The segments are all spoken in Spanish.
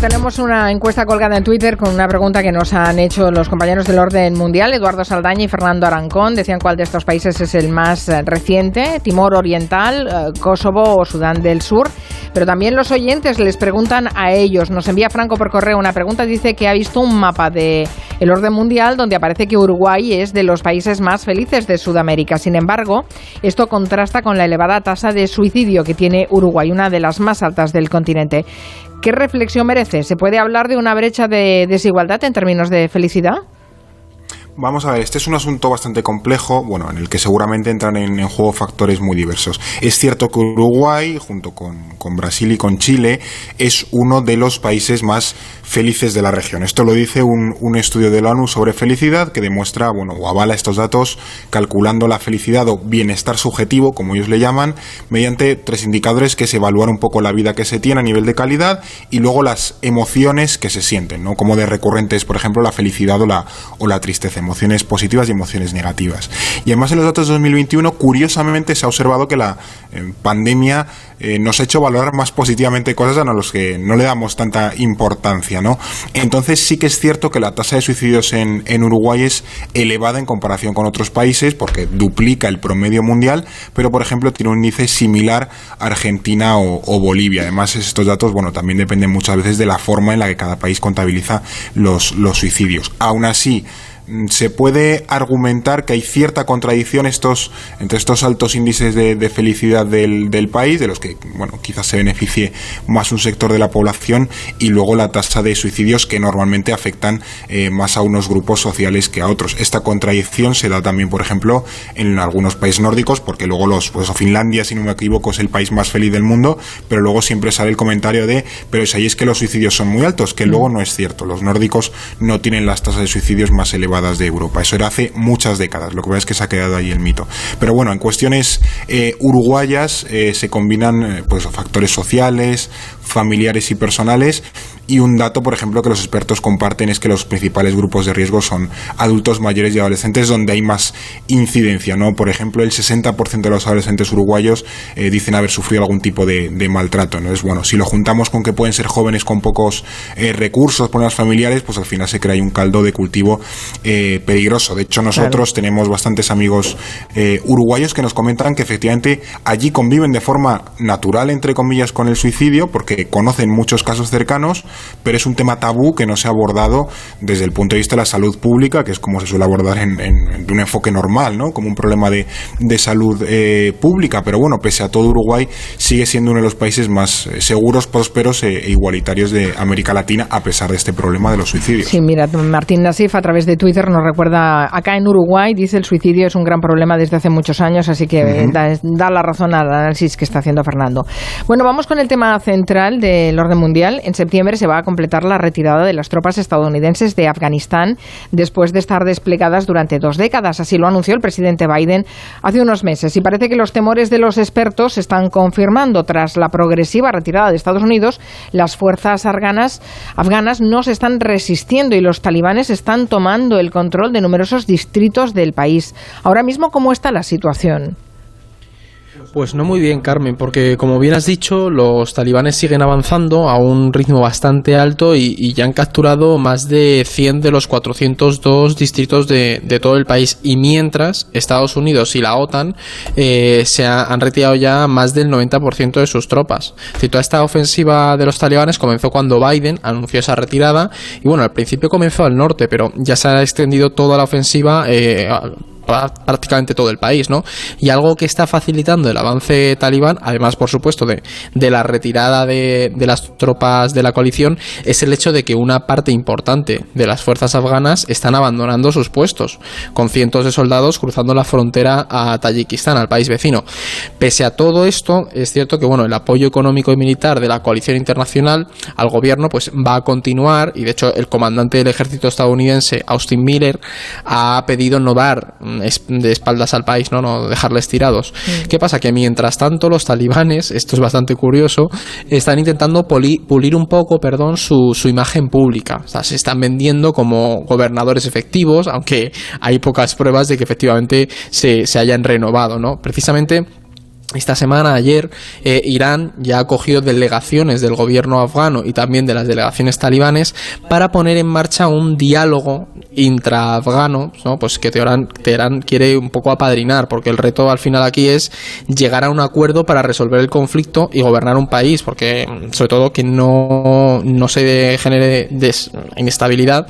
tenemos una encuesta colgada en Twitter con una pregunta que nos han hecho los compañeros del orden mundial, Eduardo Saldaña y Fernando Arancón. Decían cuál de estos países es el más eh, reciente, Timor Oriental, eh, Kosovo o Sudán del Sur. Pero también los oyentes les preguntan a ellos. Nos envía Franco por correo una pregunta. Dice que ha visto un mapa de el orden mundial donde aparece que Uruguay es de los países más felices de Sudamérica. Sin embargo, esto contrasta con la elevada tasa de suicidio que tiene Uruguay, una de las más altas del continente. ¿Qué reflexión merece? ¿Se puede hablar de una brecha de desigualdad en términos de felicidad? Vamos a ver, este es un asunto bastante complejo, bueno, en el que seguramente entran en, juego factores muy diversos. Es cierto que Uruguay, junto con, con, Brasil y con Chile, es uno de los países más felices de la región. Esto lo dice un, un, estudio de la ONU sobre felicidad que demuestra, bueno, o avala estos datos calculando la felicidad o bienestar subjetivo, como ellos le llaman, mediante tres indicadores que se evalúan un poco la vida que se tiene a nivel de calidad y luego las emociones que se sienten, ¿no? Como de recurrentes, por ejemplo, la felicidad o la, o la tristeza emociones positivas y emociones negativas. Y además en los datos de 2021, curiosamente se ha observado que la eh, pandemia eh, nos ha hecho valorar más positivamente cosas a los que no le damos tanta importancia, ¿no? Entonces sí que es cierto que la tasa de suicidios en, en Uruguay es elevada en comparación con otros países porque duplica el promedio mundial, pero por ejemplo tiene un índice similar a Argentina o, o Bolivia. Además estos datos, bueno, también dependen muchas veces de la forma en la que cada país contabiliza los, los suicidios. Aún así, se puede argumentar que hay cierta contradicción estos, entre estos altos índices de, felicidad del, del, país, de los que bueno, quizás se beneficie más un sector de la población, y luego la tasa de suicidios que normalmente afectan eh, más a unos grupos sociales que a otros. Esta contradicción se da también, por ejemplo, en algunos países nórdicos, porque luego los, pues Finlandia, si no me equivoco, es el país más feliz del mundo, pero luego siempre sale el comentario de, pero es ahí es que los suicidios son muy altos, que luego no es cierto. Los nórdicos no tienen las tasas de suicidios más elevadas de Europa. Eso era hace muchas décadas. Lo que pasa es que se ha quedado ahí el mito. Pero bueno, en cuestiones eh, uruguayas eh, se combinan eh, pues factores sociales, familiares y personales y un dato, por ejemplo, que los expertos comparten es que los principales grupos de riesgo son adultos mayores y adolescentes donde hay más incidencia, ¿no? Por ejemplo, el 60% de los adolescentes uruguayos eh, dicen haber sufrido algún tipo de, maltrato, ¿no? Es bueno, si lo juntamos con que pueden ser jóvenes con pocos eh, recursos, problemas familiares, pues al final se crea ahí un caldo de cultivo eh, peligroso. De hecho, nosotros tenemos bastantes amigos uruguayos que nos comentan que efectivamente allí conviven de forma natural, entre comillas, con el suicidio, porque conocen muchos casos cercanos, pero es un tema tabú que no se ha abordado desde el punto de vista de la salud pública, que es como se suele abordar en, en, un enfoque normal, ¿no? Como un problema de, de salud eh, pública. Pero bueno, pese a todo, Uruguay sigue siendo uno de los países más eh, seguros, prósperos e, e igualitarios de América Latina, a pesar de este problema de los suicidios. Sí, mira, Martín Nasif a través de Twitter nos recuerda, acá en Uruguay, dice el suicidio es un gran problema desde hace muchos años, así que da, da la razón al análisis que está haciendo Fernando. Bueno, vamos con el tema central del orden mundial. En septiembre se va a completar la retirada de las tropas estadounidenses de Afganistán después de estar desplegadas durante dos décadas. Así lo anunció el presidente Biden hace unos meses. Y parece que los temores de los expertos se están confirmando. Tras la progresiva retirada de Estados Unidos, las fuerzas afganas, afganas no se están resistiendo y los talibanes están tomando el control de numerosos distritos del país. Ahora mismo, ¿cómo está la situación? Pues no muy bien, Carmen, porque como bien has dicho, los talibanes siguen avanzando a un ritmo bastante alto y, ya han capturado más de 100 de los 402 distritos de, todo el país. Y mientras, Estados Unidos y la OTAN eh, se han retirado ya más del 90% de sus tropas. toda esta ofensiva de los talibanes comenzó cuando Biden anunció esa retirada. Y bueno, al principio comenzó al norte, pero ya se ha extendido toda la ofensiva. Eh, prácticamente todo el país, ¿no? Y algo que está facilitando el avance talibán, además, por supuesto, de, de la retirada de, de, las tropas de la coalición, es el hecho de que una parte importante de las fuerzas afganas están abandonando sus puestos, con cientos de soldados cruzando la frontera a Tayikistán, al país vecino. Pese a todo esto, es cierto que, bueno, el apoyo económico y militar de la coalición internacional al gobierno, pues va a continuar, y de hecho, el comandante del ejército estadounidense, Austin Miller, ha pedido no dar de espaldas al país, no, no dejarles tirados. ¿Qué pasa? Que mientras tanto los talibanes, esto es bastante curioso, están intentando pulir un poco, perdón, su, su imagen pública. O sea, se están vendiendo como gobernadores efectivos, aunque hay pocas pruebas de que efectivamente se, se hayan renovado, ¿no? Precisamente esta semana, ayer, eh, Irán ya ha cogido delegaciones del gobierno afgano y también de las delegaciones talibanes para poner en marcha un diálogo intraafgano, ¿no? pues que Teherán, Teherán quiere un poco apadrinar, porque el reto al final aquí es llegar a un acuerdo para resolver el conflicto y gobernar un país, porque sobre todo que no, no se genere inestabilidad,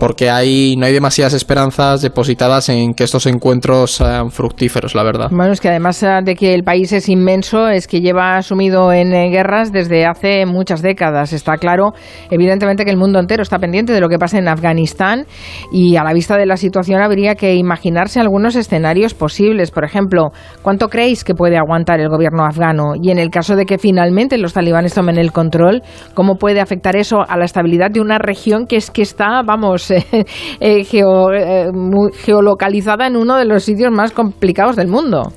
porque hay, no hay demasiadas esperanzas depositadas en que estos encuentros sean fructíferos, la verdad. Bueno, es que además de que el país es inmenso, es que lleva sumido en eh, guerras desde hace muchas décadas. Está claro, evidentemente, que el mundo entero está pendiente de lo que pasa en Afganistán y a la vista de la situación habría que imaginarse algunos escenarios posibles. Por ejemplo, ¿cuánto creéis que puede aguantar el gobierno afgano? Y en el caso de que finalmente los talibanes tomen el control, ¿cómo puede afectar eso a la estabilidad de una región que es que está, vamos, eh, eh, geolocalizada en uno de los sitios más complicados del mundo?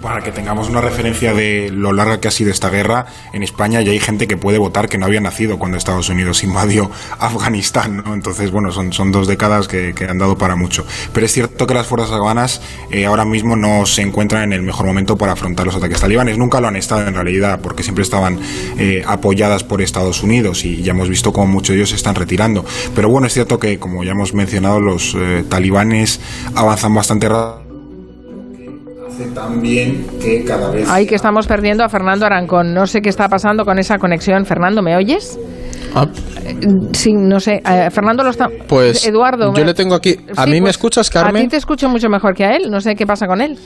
Para que tengamos una referencia de lo larga que ha sido esta guerra, en España ya hay gente que puede votar que no había nacido cuando Estados Unidos invadió Afganistán, ¿no? Entonces, bueno, son, son dos décadas que, han dado para mucho. Pero es cierto que las fuerzas afganas eh, ahora mismo no se encuentran en el mejor momento para afrontar los ataques talibanes. Nunca lo han estado en realidad, porque siempre estaban eh, apoyadas por Estados Unidos y ya hemos visto cómo muchos de ellos se están retirando. Pero bueno, es cierto que, como ya hemos mencionado, los eh, talibanes avanzan bastante rápido también que cada vez... Ahí que estamos perdiendo a Fernando Arancón. No sé qué está pasando con esa conexión. Fernando, ¿me oyes? Ah. Sí, no sé. Eh, Fernando lo está. Pues. Eduardo. Yo le tengo aquí. ¿A mí me pues, escuchas, Carmen? A ti te escucho mucho mejor que a él. No sé qué pasa con él.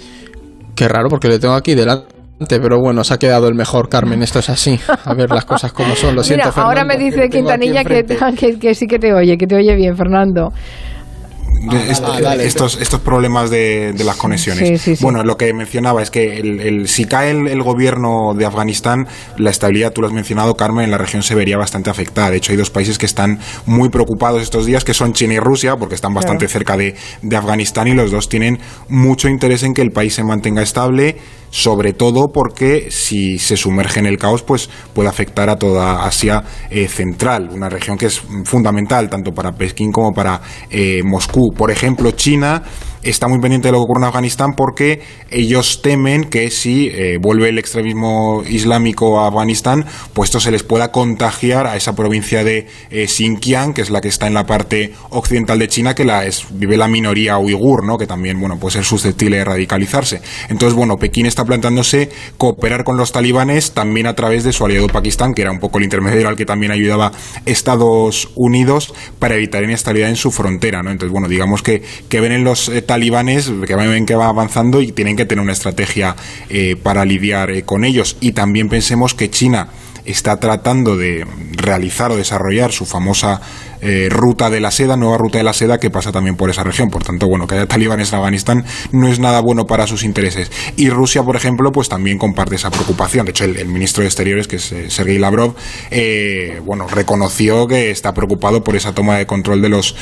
Qué raro, porque le tengo aquí delante. Pero bueno, se ha quedado el mejor, Carmen. Esto es así. A ver las cosas como son. Lo siento, Fernando, Ahora me dice Quintanilla que, que sí que te oye, que te oye bien, Fernando. Ah, estos, estos problemas de, las conexiones. bueno, lo que mencionaba es que el, si cae el, gobierno de Afganistán, la estabilidad, tú lo has mencionado, Carmen, en la región se vería bastante afectada. De hecho, hay dos países que están muy preocupados estos días, que son China y Rusia, porque están bastante cerca de, de Afganistán y los dos tienen mucho interés en que el país se mantenga estable sobre todo porque si se sumerge en el caos, pues puede afectar a toda Asia eh, Central, una región que es fundamental tanto para Pekín como para eh, Moscú. Por ejemplo, China está muy pendiente de lo que ocurre en Afganistán porque ellos temen que si eh, vuelve el extremismo islámico a Afganistán, pues esto se les pueda contagiar a esa provincia de eh, Xinjiang, que es la que está en la parte occidental de China, que la es, vive la minoría uigur, ¿no? que también bueno, puede ser susceptible de radicalizarse. Entonces, bueno, Pekín está planteándose cooperar con los talibanes también a través de su aliado Pakistán, que era un poco el intermediario al que también ayudaba Estados Unidos para evitar inestabilidad en su frontera. ¿no? Entonces, bueno, digamos que, que ven en los eh, talibanes que ven que va avanzando y tienen que tener una estrategia eh, para lidiar eh, con ellos. Y también pensemos que China está tratando de realizar o desarrollar su famosa eh, ruta de la seda, nueva ruta de la seda que pasa también por esa región. Por tanto, bueno, que haya talibanes en Afganistán no es nada bueno para sus intereses. Y Rusia, por ejemplo, pues también comparte esa preocupación. De hecho, el, ministro de Exteriores, que es Sergei Lavrov, bueno, reconoció que está preocupado por esa toma de control de los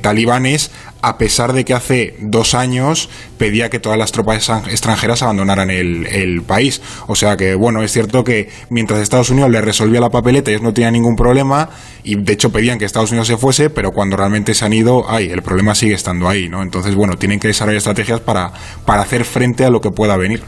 talibanes, a pesar de que hace dos años pedía que todas las tropas extranjeras abandonaran el, país. O sea que, bueno, es cierto que mientras Estados Unidos le resolvía la papeleta, ellos no tenían ningún problema y de hecho pedían que Estados Unidos se fuese, pero cuando realmente se han ido, ay, el problema sigue estando ahí, ¿no? Entonces, bueno, tienen que desarrollar estrategias para, para hacer frente a lo que pueda venir.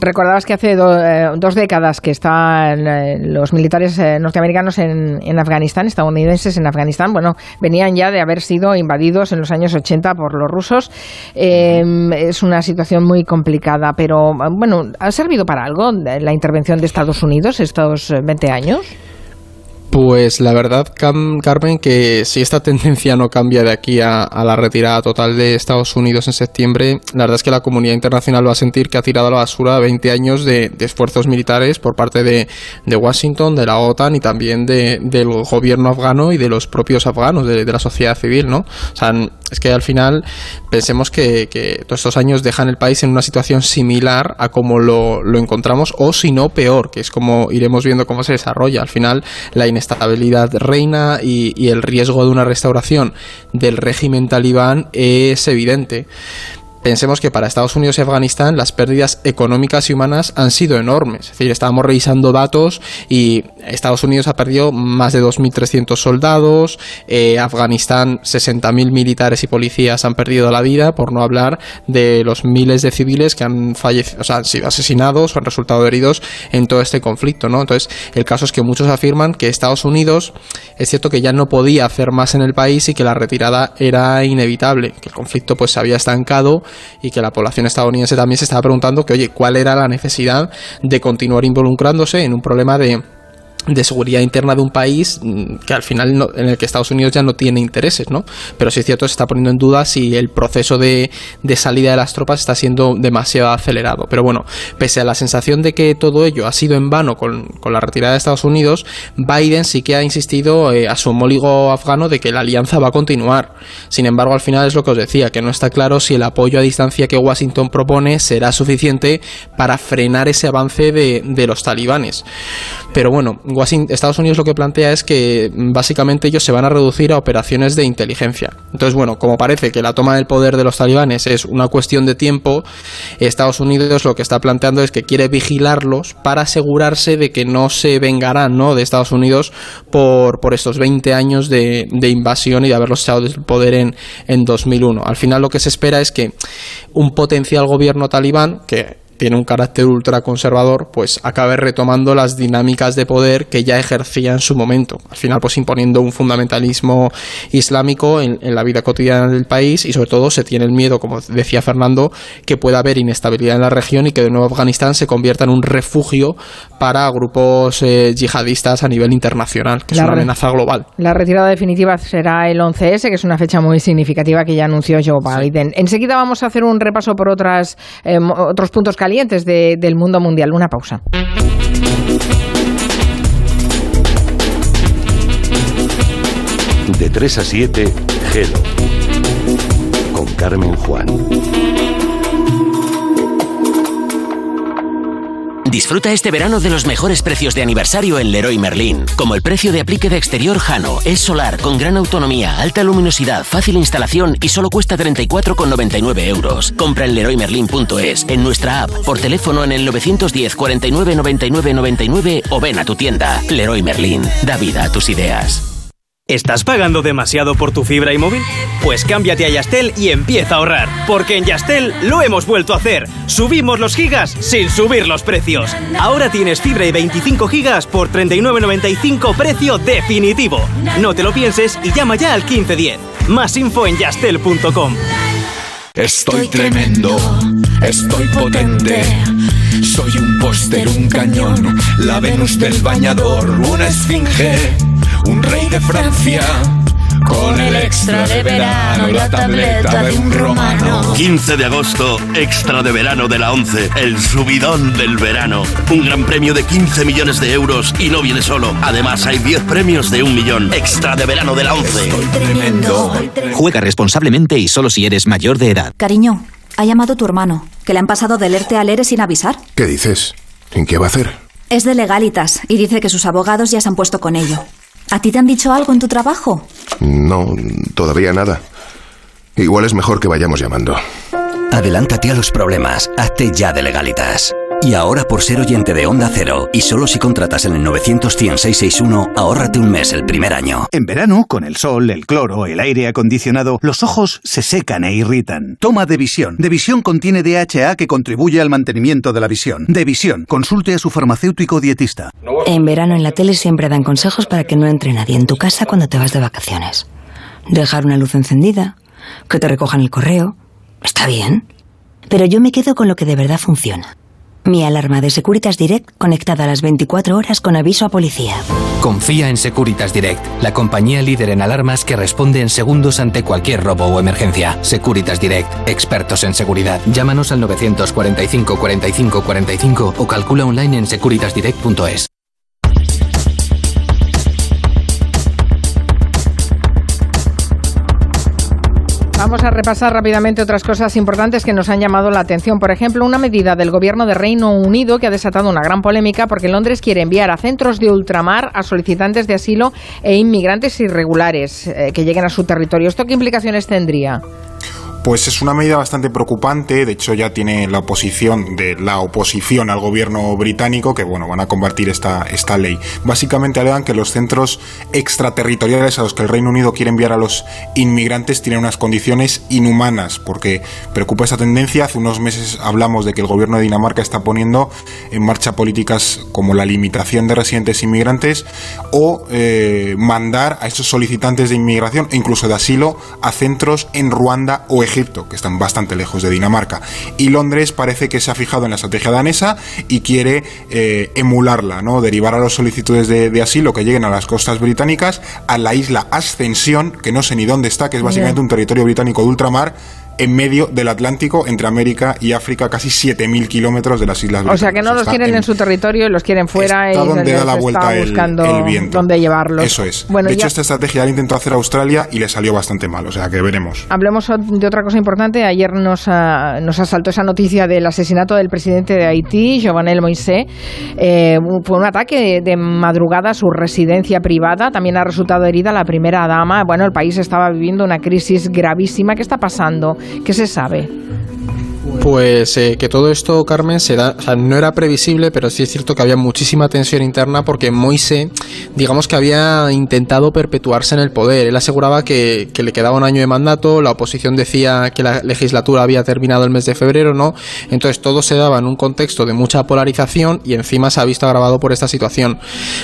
Recordabas que hace eh, dos décadas que están eh, los militares eh, norteamericanos en, en, Afganistán, estadounidenses en Afganistán, bueno, venían ya de haber sido invadidos en los años 80 por los rusos. Em, es una situación muy complicada, pero bueno, ¿ha servido para algo la intervención de Estados Unidos estos 20 años? Pues la verdad, Carmen, que si esta tendencia no cambia de aquí a, la retirada total de Estados Unidos en septiembre, la verdad es que la comunidad internacional va a sentir que ha tirado a la basura 20 años de, esfuerzos militares por parte de, Washington, de la OTAN y también del gobierno afgano y de los propios afganos, de, la sociedad civil, ¿no? O sea, es que al final pensemos que, todos estos años dejan el país en una situación similar a como lo, encontramos o si no peor, que es como iremos viendo cómo se desarrolla. Al final la inestabilidad estabilidad reina y, el riesgo de una restauración del régimen talibán es evidente pensemos que para Estados Unidos y Afganistán las pérdidas económicas y humanas han sido enormes. Es decir, estábamos revisando datos y Estados Unidos ha perdido más de 2.300 soldados, eh, Afganistán 60.000 militares y policías han perdido la vida, por no hablar de los miles de civiles que han fallecido, o sea, han sido asesinados o han resultado heridos en todo este conflicto, ¿no? Entonces, el caso es que muchos afirman que Estados Unidos es cierto que ya no podía hacer más en el país y que la retirada era inevitable, que el conflicto pues se había estancado y que la población estadounidense también se estaba preguntando que, oye, ¿cuál era la necesidad de continuar involucrándose en un problema de de seguridad interna de un país mm, que al final en el que Estados Unidos ya no tiene intereses, ¿no? Pero sí es cierto, se está poniendo en duda si el proceso de, de, salida de las tropas está siendo demasiado acelerado. Pero bueno, pese a la sensación de que todo ello ha sido en vano con, con la retirada de Estados Unidos, Biden sí que ha insistido eh, a su homólogo afgano de que la alianza va a continuar. Sin embargo, al final es lo que os decía, que no está claro si el apoyo a distancia que Washington propone será suficiente para frenar ese avance de, de los talibanes. Pero bueno, Estados Unidos lo que plantea es que mm, básicamente ellos se van a reducir a operaciones de inteligencia. Entonces, bueno, como parece que la toma del poder de los talibanes es una cuestión de tiempo, Estados Unidos lo que está planteando es que quiere vigilarlos para asegurarse de que no se vengarán ¿no? de Estados Unidos por, por estos 20 años de, de invasión y de haberlos echado del poder en, en 2001. Al final lo que se espera es que un potencial gobierno talibán, que tiene un carácter ultraconservador, pues acabe retomando las dinámicas de poder que ya ejercía en su momento. Al final, pues imponiendo un fundamentalismo islámico en, la vida cotidiana del país y sobre todo se tiene el miedo, como decía Fernando, que pueda haber inestabilidad en la región y que de nuevo Afganistán se convierta en un refugio para grupos eh, yihadistas a nivel internacional, que es una amenaza global. La retirada definitiva será el 11S, que es una fecha muy significativa que ya anunció Joe Biden. Enseguida vamos a hacer un repaso por otras, eh, otros puntos calientes de, del mundo mundial. Una pausa. De 3 a 7, Gelo. Con Carmen Juan. Disfruta este verano de los mejores precios de aniversario en Leroy Merlin, como el precio de aplique de exterior Jano. Es solar, con gran autonomía, alta luminosidad, fácil instalación y solo cuesta 34,99 euros. Compra en leroymerlin.es, en nuestra app, por teléfono en el 910 49 99 99 o ven a tu tienda. Leroy Merlin, da vida a tus ideas. ¿Estás pagando demasiado por tu fibra y móvil? Pues cámbiate a Yastel y empieza a ahorrar, porque en Yastel lo hemos vuelto a hacer. Subimos los gigas sin subir los precios. Ahora tienes fibra y 25 gigas por 39.95 precio definitivo. No te lo pienses y llama ya al 1510. Más info en yastel.com. Estoy tremendo, estoy potente. Soy un póster, un cañón, la Venus del bañador, una esfinge un rey de Francia. Con el extra de verano, la tableta de un romano. 15 de agosto, extra de verano de la 11, el subidón del verano. Un gran premio de 15 millones de euros y no viene solo. Además, hay 10 premios de un millón. Extra de verano de la 11. tremendo. Juega responsablemente y solo si eres mayor de edad. Cariño, ha llamado tu hermano, que le han pasado del ERTE al ERE sin avisar. ¿Qué dices? ¿En qué va a hacer? Es de legalitas y dice que sus abogados ya se han puesto con ello. ¿A ti te han dicho algo en tu trabajo? No, todavía nada. Igual es mejor que vayamos llamando. Adelántate a los problemas. Hazte ya de legalitas. Y ahora por ser oyente de Onda Cero y solo si contratas en el 91661, ahórrate un mes el primer año. En verano, con el sol, el cloro, el aire acondicionado, los ojos se secan e irritan. Toma Devisión. Devisión contiene DHA que contribuye al mantenimiento de la visión. Devisión. Consulte a su farmacéutico dietista. En verano en la tele siempre dan consejos para que no entre nadie en tu casa cuando te vas de vacaciones. Dejar una luz encendida, que te recojan el correo. Está bien. Pero yo me quedo con lo que de verdad funciona mi alarma de Securitas Direct conectada a las 24 horas con aviso a policía. Confía en Securitas Direct, la compañía líder en alarmas que responde en segundos ante cualquier robo o emergencia. Securitas Direct, expertos en seguridad. Llámanos al 945 45 45 o calcula online en securitasdirect.es. Vamos a repasar rápidamente otras cosas importantes que nos han llamado la atención. Por ejemplo, una medida del gobierno de Reino Unido que ha desatado una gran polémica porque Londres quiere enviar a centros de ultramar a solicitantes de asilo e inmigrantes irregulares eh, que lleguen a su territorio. ¿Esto qué implicaciones tendría? Pues es una medida bastante preocupante, de hecho ya tiene la oposición de la oposición al gobierno británico que bueno, van a combatir esta, esta ley. Básicamente alegan que los centros extraterritoriales a los que el Reino Unido quiere enviar a los inmigrantes tienen unas condiciones inhumanas, porque preocupa esta tendencia. Hace unos meses hablamos de que el gobierno de Dinamarca está poniendo en marcha políticas como la limitación de residentes inmigrantes o eh, mandar a esos solicitantes de inmigración e incluso de asilo a centros en Ruanda o Egipto, que están bastante lejos de Dinamarca. Y Londres parece que se ha fijado en la estrategia danesa y quiere eh, emularla, ¿no? Derivar a los solicitudes de, de asilo que lleguen a las costas británicas a la isla Ascensión, que no sé ni dónde está, que es básicamente un territorio británico de ultramar, en medio del Atlántico, entre América y África, casi 7.000 kilómetros de las islas O sea que no los quieren en, su territorio, los quieren fuera está y donde da la vuelta el, buscando el viento. dónde llevarlos. Eso es. Bueno, de hecho, ya- esta estrategia la intentó hacer Australia y le salió bastante mal, o sea que veremos. Hablemos de otra cosa importante. Ayer nos, ah, nos asaltó esa noticia del asesinato del presidente de Haití, Jovenel Moisés. Eh, fue un ataque de madrugada a su residencia privada. También ha resultado herida la primera dama. Bueno, el país estaba viviendo una crisis gravísima. ¿Qué está pasando? ¿Qué se sabe? Pues eh, que todo esto, Carmen, se no era previsible, pero sí es cierto que había muchísima tensión interna porque Moise, digamos que había intentado perpetuarse en el poder. Él aseguraba que, que le quedaba un año de mandato, la oposición decía que la legislatura había terminado el mes de febrero, ¿no? Entonces todo se daba en un contexto de mucha polarización y encima se ha visto agravado por esta situación.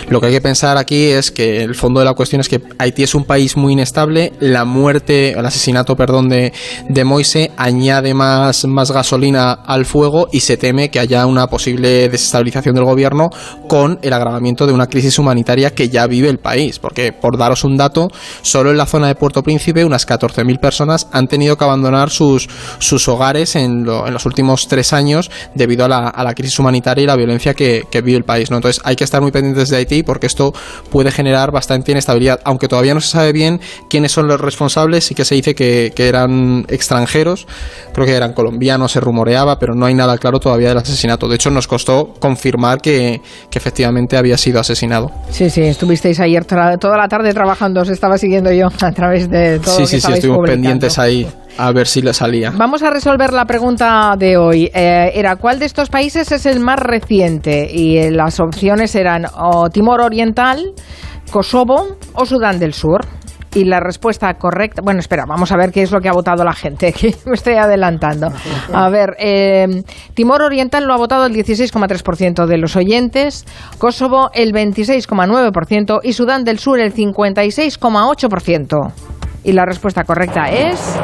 Lo que hay que pensar aquí es que el fondo de la cuestión es que Haití es un país muy inestable, la muerte, el asesinato, perdón, de, de Moise añade más, más gasolina al fuego y se teme que haya una posible desestabilización del gobierno con el agravamiento de una crisis humanitaria que ya vive el país. Porque, por daros un dato, solo en la zona de Puerto Príncipe unas 14.000 personas han tenido que abandonar sus, sus hogares en, lo- en los últimos tres años debido a la, a crisis humanitaria y la violencia que, vive el país. Entonces hay que estar muy pendientes de Haití porque esto puede generar bastante inestabilidad, aunque todavía no se sabe bien quiénes son los responsables y que se dice que eran extranjeros, creo que eran colombianos, se rumoreaba, pero no hay nada claro todavía del asesinato. De hecho, nos costó confirmar que, que efectivamente había sido asesinado. Sí, sí, estuvisteis ayer toda la tarde trabajando, os estaba siguiendo yo a través de todo sí, lo que sí, sí, estuvimos publicando. pendientes ahí a ver si le salía. Vamos a resolver la pregunta de hoy. Eh, era ¿cuál de estos países es el más reciente? Y eh, las opciones eran o Timor Oriental, Kosovo o Sudán del Sur. Y la respuesta correcta, bueno, espera, vamos a ver qué es lo que ha votado la gente, que me estoy adelantando. A ver, eh, Timor Oriental lo ha votado el 16,3% de los oyentes, Kosovo el 26,9% y Sudán del Sur el 56,8%. Y la respuesta correcta es...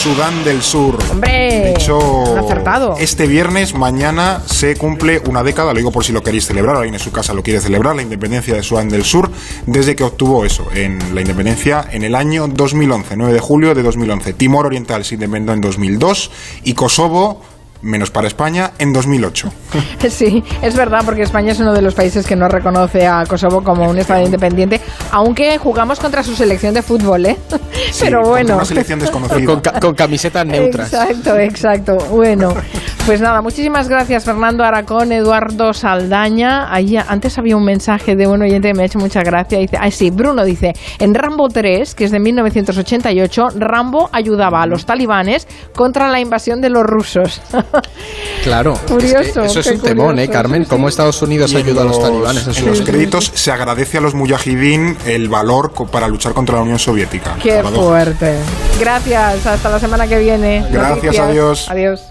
Sudán del Sur. ¡Hombre! De hecho, acertado. este viernes, mañana, se cumple una década, lo digo por si lo queréis celebrar, alguien en su casa lo quiere celebrar, la independencia de Sudán del Sur, desde que obtuvo eso, en la independencia en el año 2011, 9 de julio de 2011. Timor Oriental se independizó en 2002 y Kosovo, menos para España, en 2008. Sí, es verdad, porque España es uno de los países que no reconoce a Kosovo como un Estado independiente, aunque jugamos contra su selección de fútbol, ¿eh? Pero bueno. Una selección desconocida. Con, ca- con camisetas neutras. Exacto, exacto. Bueno, pues nada, muchísimas gracias Fernando Aracón, Eduardo Saldaña. Ahí antes había un mensaje de un oyente que me ha hecho mucha gracia. Dice, ah, sí, Bruno dice, en Rambo 3, que es de 1988, Rambo ayudaba a los talibanes contra la invasión de los rusos. Claro. Curioso, es que eso es un temón, ¿eh, Carmen? Cómo Estados Unidos ayuda a los talibanes en los créditos se agradece a los mujahidín el valor para luchar contra la Unión Soviética. Qué fuerte. Gracias, hasta la semana que viene. Gracias, Noticias. adiós. Adiós.